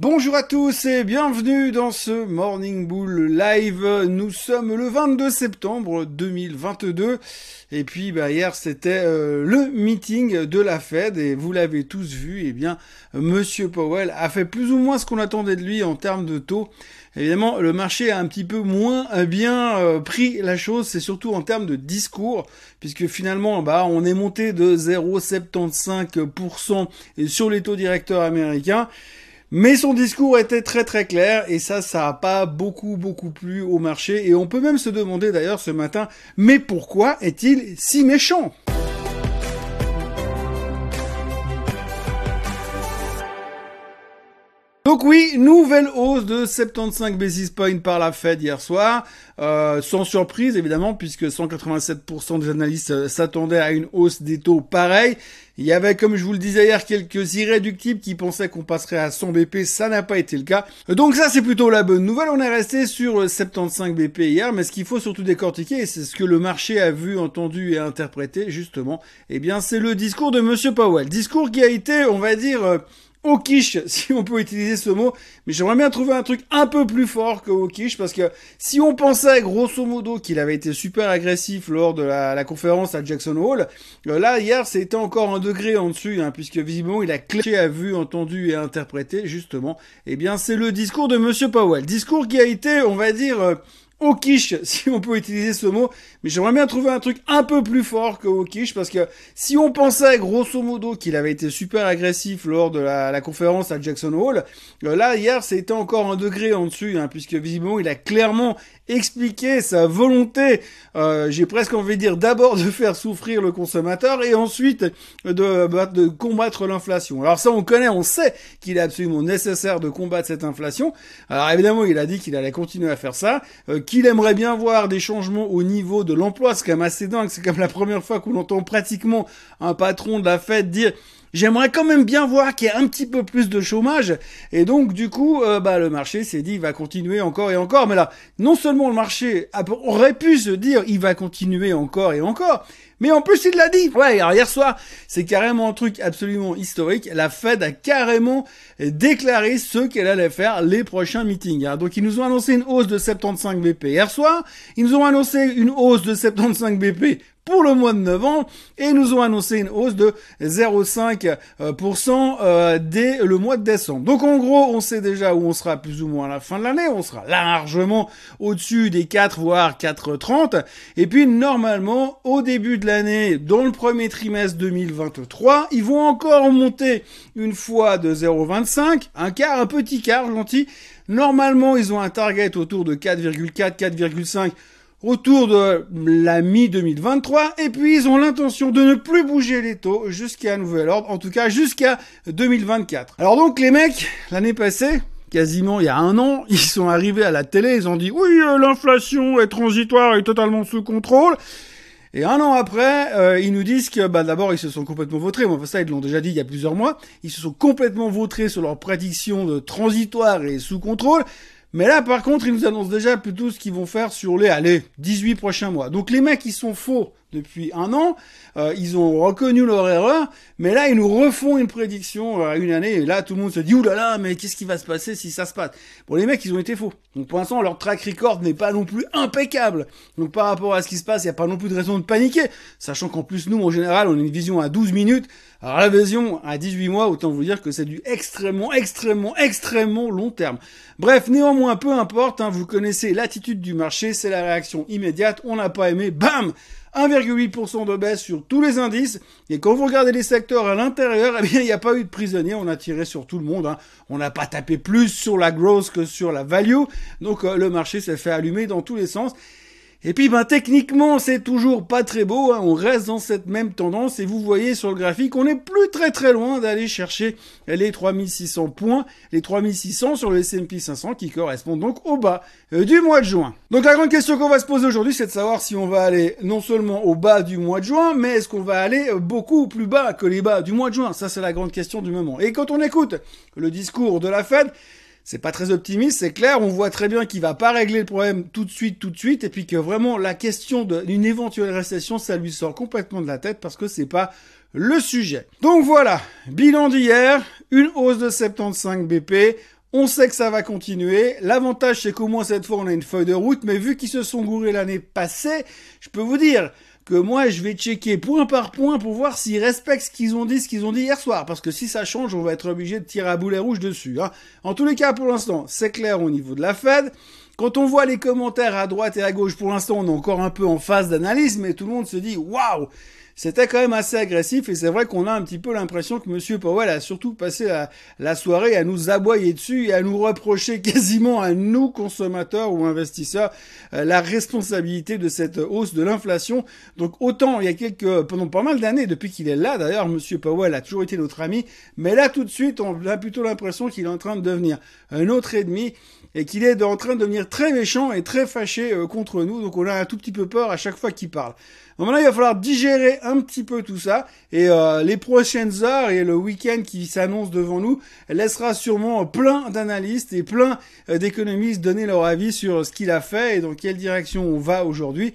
Bonjour à tous et bienvenue dans ce Morning Bull Live. Nous sommes le 22 septembre 2022 et puis bah, hier c'était euh, le meeting de la Fed et vous l'avez tous vu, et eh bien Monsieur Powell a fait plus ou moins ce qu'on attendait de lui en termes de taux. Évidemment, le marché a un petit peu moins bien euh, pris la chose, c'est surtout en termes de discours, puisque finalement, bah, on est monté de 0,75% sur les taux directeurs américains. Mais son discours était très très clair et ça, ça n'a pas beaucoup beaucoup plu au marché et on peut même se demander d'ailleurs ce matin, mais pourquoi est-il si méchant? Donc oui, nouvelle hausse de 75 basis points par la Fed hier soir, euh, sans surprise évidemment, puisque 187% des analystes euh, s'attendaient à une hausse des taux pareille. Il y avait, comme je vous le disais hier, quelques irréductibles qui pensaient qu'on passerait à 100 BP, ça n'a pas été le cas. Donc ça c'est plutôt la bonne nouvelle, on est resté sur 75 BP hier, mais ce qu'il faut surtout décortiquer, et c'est ce que le marché a vu, entendu et interprété justement, eh bien c'est le discours de Monsieur Powell. Discours qui a été, on va dire... Quiche, si on peut utiliser ce mot, mais j'aimerais bien trouver un truc un peu plus fort que quiche, parce que si on pensait grosso modo qu'il avait été super agressif lors de la, conférence à Jackson Hall, euh, là hier c'était encore un degré en dessus, hein, puisque visiblement il a clé à vu, entendu et interprété justement, eh bien c'est le discours de Monsieur Powell, discours qui a été, on va dire, euh, au quiche, si on peut utiliser ce mot, mais j'aimerais bien trouver un truc un peu plus fort que au parce que si on pensait grosso modo qu'il avait été super agressif lors de la, conférence à Jackson Hall, euh, là hier c'était encore un degré en dessus, hein, puisque visiblement il a clairement expliqué sa volonté, euh, j'ai presque envie de dire d'abord de faire souffrir le consommateur et ensuite de, bah, de combattre l'inflation. Alors ça on connaît, on sait qu'il est absolument nécessaire de combattre cette inflation. Alors évidemment il a dit qu'il allait continuer à faire ça. Euh, qu'il aimerait bien voir des changements au niveau de l'emploi. C'est quand même assez dingue. C'est comme la première fois qu'on entend pratiquement un patron de la fête dire J'aimerais quand même bien voir qu'il y a un petit peu plus de chômage. Et donc, du coup, euh, bah, le marché s'est dit, il va continuer encore et encore. Mais là, non seulement le marché aurait pu se dire, il va continuer encore et encore, mais en plus, il l'a dit. Ouais, alors hier soir, c'est carrément un truc absolument historique. La Fed a carrément déclaré ce qu'elle allait faire les prochains meetings. Hein. Donc, ils nous ont annoncé une hausse de 75 BP hier soir. Ils nous ont annoncé une hausse de 75 BP pour le mois de novembre et nous ont annoncé une hausse de 0,5% euh, dès le mois de décembre. Donc en gros, on sait déjà où on sera plus ou moins à la fin de l'année. On sera largement au-dessus des 4 voire 4,30. Et puis normalement, au début de l'année, dans le premier trimestre 2023, ils vont encore monter une fois de 0,25, un quart, un petit quart gentil. Normalement, ils ont un target autour de 4,4, 4,5 autour de la mi-2023 et puis ils ont l'intention de ne plus bouger les taux jusqu'à nouvel ordre, en tout cas jusqu'à 2024. Alors donc les mecs, l'année passée, quasiment il y a un an, ils sont arrivés à la télé, ils ont dit oui, euh, l'inflation est transitoire et totalement sous contrôle. Et un an après, euh, ils nous disent que bah, d'abord ils se sont complètement vautrés. Bon, ça ils l'ont déjà dit il y a plusieurs mois. Ils se sont complètement vautrés sur leur prédiction de transitoire et sous contrôle. Mais là, par contre, ils nous annoncent déjà plutôt ce qu'ils vont faire sur les, allez, 18 prochains mois. Donc les mecs, ils sont faux depuis un an. Euh, ils ont reconnu leur erreur, mais là, ils nous refont une prédiction à une année. Et là, tout le monde se dit, oulala, mais qu'est-ce qui va se passer si ça se passe? Bon, les mecs, ils ont été faux. Donc pour l'instant, leur track record n'est pas non plus impeccable. Donc par rapport à ce qui se passe, il n'y a pas non plus de raison de paniquer. Sachant qu'en plus, nous, en général, on a une vision à 12 minutes. Alors la vision à 18 mois, autant vous dire que c'est du extrêmement, extrêmement, extrêmement long terme. Bref, néanmoins, peu importe, hein, vous connaissez l'attitude du marché, c'est la réaction immédiate, on n'a pas aimé, bam 1,8% de baisse sur tous les indices. Et quand vous regardez les secteurs à l'intérieur, eh bien, il n'y a pas eu de prisonniers. On a tiré sur tout le monde. Hein. On n'a pas tapé plus sur la growth que sur la value. Donc, euh, le marché s'est fait allumer dans tous les sens. Et puis ben techniquement c'est toujours pas très beau, hein. on reste dans cette même tendance et vous voyez sur le graphique on n'est plus très très loin d'aller chercher les 3600 points, les 3600 sur le S&P 500 qui correspondent donc au bas euh, du mois de juin. Donc la grande question qu'on va se poser aujourd'hui c'est de savoir si on va aller non seulement au bas du mois de juin mais est-ce qu'on va aller beaucoup plus bas que les bas du mois de juin? Ça c'est la grande question du moment. Et quand on écoute le discours de la Fed, c'est pas très optimiste, c'est clair. On voit très bien qu'il va pas régler le problème tout de suite, tout de suite, et puis que vraiment la question d'une éventuelle récession, ça lui sort complètement de la tête parce que c'est pas le sujet. Donc voilà, bilan d'hier, une hausse de 75 BP. On sait que ça va continuer. L'avantage, c'est qu'au moins cette fois, on a une feuille de route. Mais vu qu'ils se sont gourés l'année passée, je peux vous dire que moi, je vais checker point par point pour voir s'ils respectent ce qu'ils ont dit, ce qu'ils ont dit hier soir. Parce que si ça change, on va être obligé de tirer à boulet rouge dessus. Hein. En tous les cas, pour l'instant, c'est clair au niveau de la Fed. Quand on voit les commentaires à droite et à gauche, pour l'instant, on est encore un peu en phase d'analyse, mais tout le monde se dit, waouh, c'était quand même assez agressif et c'est vrai qu'on a un petit peu l'impression que Monsieur Powell a surtout passé la, soirée à nous aboyer dessus et à nous reprocher quasiment à nous consommateurs ou investisseurs euh, la responsabilité de cette hausse de l'inflation. Donc autant il y a quelques pendant pas mal d'années depuis qu'il est là d'ailleurs Monsieur Powell a toujours été notre ami, mais là tout de suite on a plutôt l'impression qu'il est en train de devenir un autre ennemi et qu'il est en train de devenir très méchant et très fâché euh, contre nous. Donc on a un tout petit peu peur à chaque fois qu'il parle. Donc maintenant, il va falloir digérer un petit peu tout ça. Et euh, les prochaines heures et le week-end qui s'annonce devant nous laissera sûrement plein d'analystes et plein euh, d'économistes donner leur avis sur ce qu'il a fait et dans quelle direction on va aujourd'hui.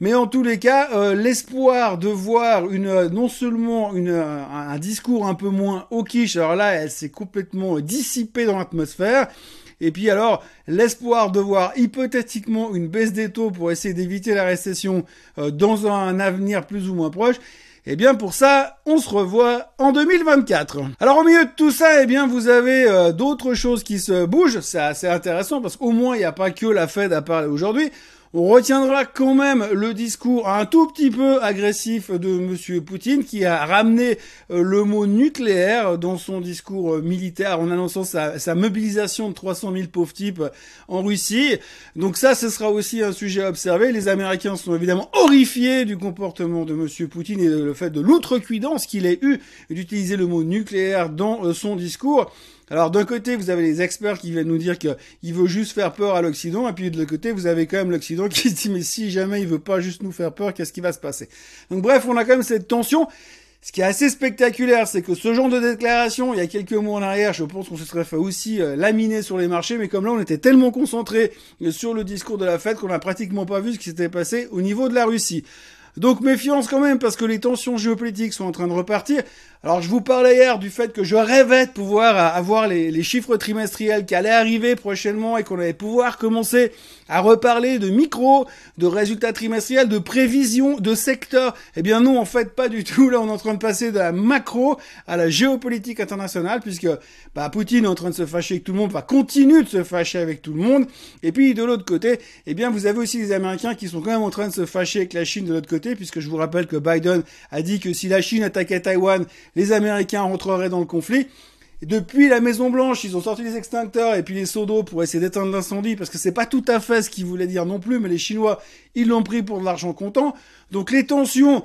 Mais en tous les cas, euh, l'espoir de voir une non seulement une, un, discours un peu moins hawkish, alors là, elle s'est complètement dissipée dans l'atmosphère, et puis alors, l'espoir de voir hypothétiquement une baisse des taux pour essayer d'éviter la récession euh, dans un avenir plus ou moins proche, eh bien pour ça, on se revoit en 2024. Alors au milieu de tout ça, eh bien vous avez euh, d'autres choses qui se bougent. C'est assez intéressant parce qu'au moins il n'y a pas que la Fed à parler aujourd'hui. On retiendra quand même le discours un tout petit peu agressif de Monsieur Poutine qui a ramené euh, le mot nucléaire dans son discours euh, militaire en annonçant sa, sa mobilisation de 300 000 pauvres types en Russie. Donc ça, ce sera aussi un sujet à observer. Les Américains sont évidemment horrifiés du comportement de Monsieur Poutine et le fait de l'outrecuidance qu'il ait eu d'utiliser le mot nucléaire dans euh, son discours. Alors d'un côté, vous avez les experts qui viennent nous dire qu'il veut juste faire peur à l'Occident, et puis de l'autre côté, vous avez quand même l'Occident qui se dit mais si jamais il veut pas juste nous faire peur, qu'est-ce qui va se passer? Donc bref, on a quand même cette tension. Ce qui est assez spectaculaire, c'est que ce genre de déclaration, il y a quelques mois en arrière, je pense qu'on se serait fait aussi euh, laminer sur les marchés, mais comme là, on était tellement concentré sur le discours de la fête qu'on n'a pratiquement pas vu ce qui s'était passé au niveau de la Russie. Donc méfiance quand même parce que les tensions géopolitiques sont en train de repartir. Alors je vous parlais hier du fait que je rêvais de pouvoir avoir les, chiffres trimestriels qui allaient arriver prochainement et qu'on allait pouvoir commencer à reparler de micro, de résultats trimestriels, de prévisions, de secteurs. Eh bien non, en fait pas du tout. Là on est en train de passer de la macro à la géopolitique internationale puisque bah, Poutine est en train de se fâcher avec tout le monde, va continuer de se fâcher avec tout le monde. Et puis de l'autre côté, eh bien vous avez aussi les Américains qui sont quand même en train de se fâcher avec la Chine de l'autre côté puisque je vous rappelle que Biden a dit que si la Chine attaquait Taïwan, les Américains rentreraient dans le conflit. depuis la Maison Blanche, ils ont sorti les extincteurs et puis les seaux d'eau pour essayer d'éteindre l'incendie, parce que c'est pas tout à fait ce qu'ils voulaient dire non plus, mais les Chinois, ils l'ont pris pour de l'argent comptant. Donc les tensions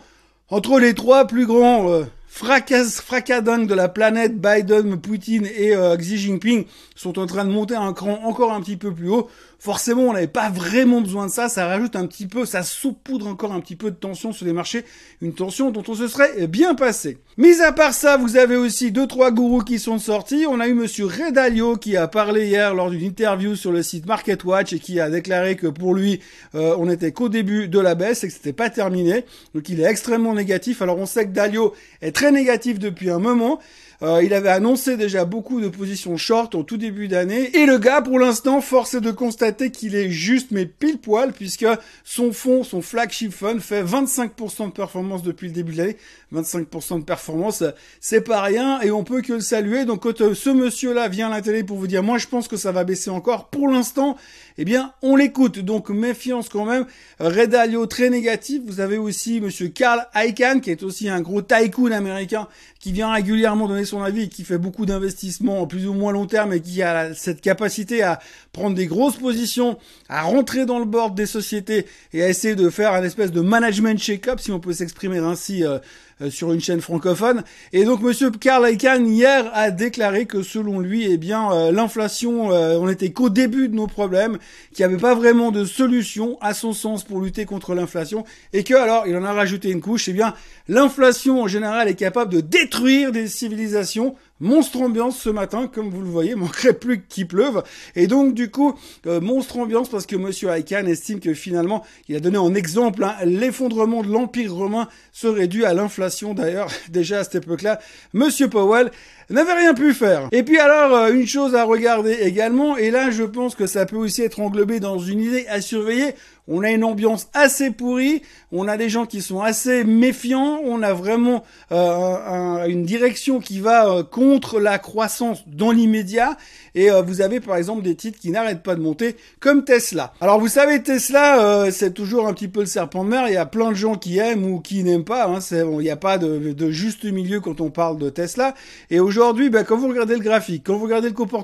entre les trois plus grands euh, fracas, fracadingues de la planète, Biden, Poutine et euh, Xi Jinping, sont en train de monter un cran encore un petit peu plus haut forcément on n'avait pas vraiment besoin de ça, ça rajoute un petit peu, ça saupoudre encore un petit peu de tension sur les marchés, une tension dont on se serait bien passé. Mis à part ça, vous avez aussi deux trois gourous qui sont sortis. On a eu monsieur Redalio qui a parlé hier lors d'une interview sur le site MarketWatch et qui a déclaré que pour lui euh, on n'était qu'au début de la baisse et que c'était pas terminé. Donc il est extrêmement négatif. Alors on sait que Dalio est très négatif depuis un moment. Euh, il avait annoncé déjà beaucoup de positions short au tout début d'année. Et le gars, pour l'instant, force est de constater qu'il est juste mais pile poil puisque son fonds, son flagship fund fait 25% de performance depuis le début de l'année. 25% de performance, c'est pas rien et on peut que le saluer. Donc quand euh, ce monsieur-là vient à la télé pour vous dire, moi je pense que ça va baisser encore, pour l'instant, eh bien on l'écoute. Donc méfiance quand même. Redalio très négatif. Vous avez aussi monsieur Carl Icahn qui est aussi un gros tycoon américain qui vient régulièrement donner son avis qui fait beaucoup d'investissements plus ou moins long terme et qui a cette capacité à prendre des grosses positions, à rentrer dans le board des sociétés et à essayer de faire un espèce de management check-up, si on peut s'exprimer ainsi, euh, sur une chaîne francophone. Et donc Monsieur Karl Icahn hier a déclaré que selon lui, eh bien euh, l'inflation, euh, on était qu'au début de nos problèmes, qu'il n'y avait pas vraiment de solution à son sens pour lutter contre l'inflation, et que alors il en a rajouté une couche, eh bien l'inflation en général est capable de détruire des civilisations Monstre ambiance ce matin, comme vous le voyez, manquerait plus qu'il pleuve. Et donc du coup, euh, monstre ambiance parce que Monsieur Aikan estime que finalement, il a donné en exemple hein, l'effondrement de l'Empire romain serait dû à l'inflation. D'ailleurs, déjà à cette époque-là, Monsieur Powell n'avait rien pu faire. Et puis alors, euh, une chose à regarder également, et là je pense que ça peut aussi être englobé dans une idée à surveiller, on a une ambiance assez pourrie, on a des gens qui sont assez méfiants, on a vraiment euh, une direction qui va euh, contre la croissance dans l'immédiat, et euh, vous avez par exemple des titres qui n'arrêtent pas de monter, comme Tesla. Alors vous savez, Tesla, c'est toujours un petit peu le serpent de mer, il y a plein de gens qui aiment ou qui n'aiment pas, hein, il n'y a pas de, juste milieu quand on parle de Tesla, et aujourd'hui, ben, quand vous regardez le graphique, quand vous regardez le comportement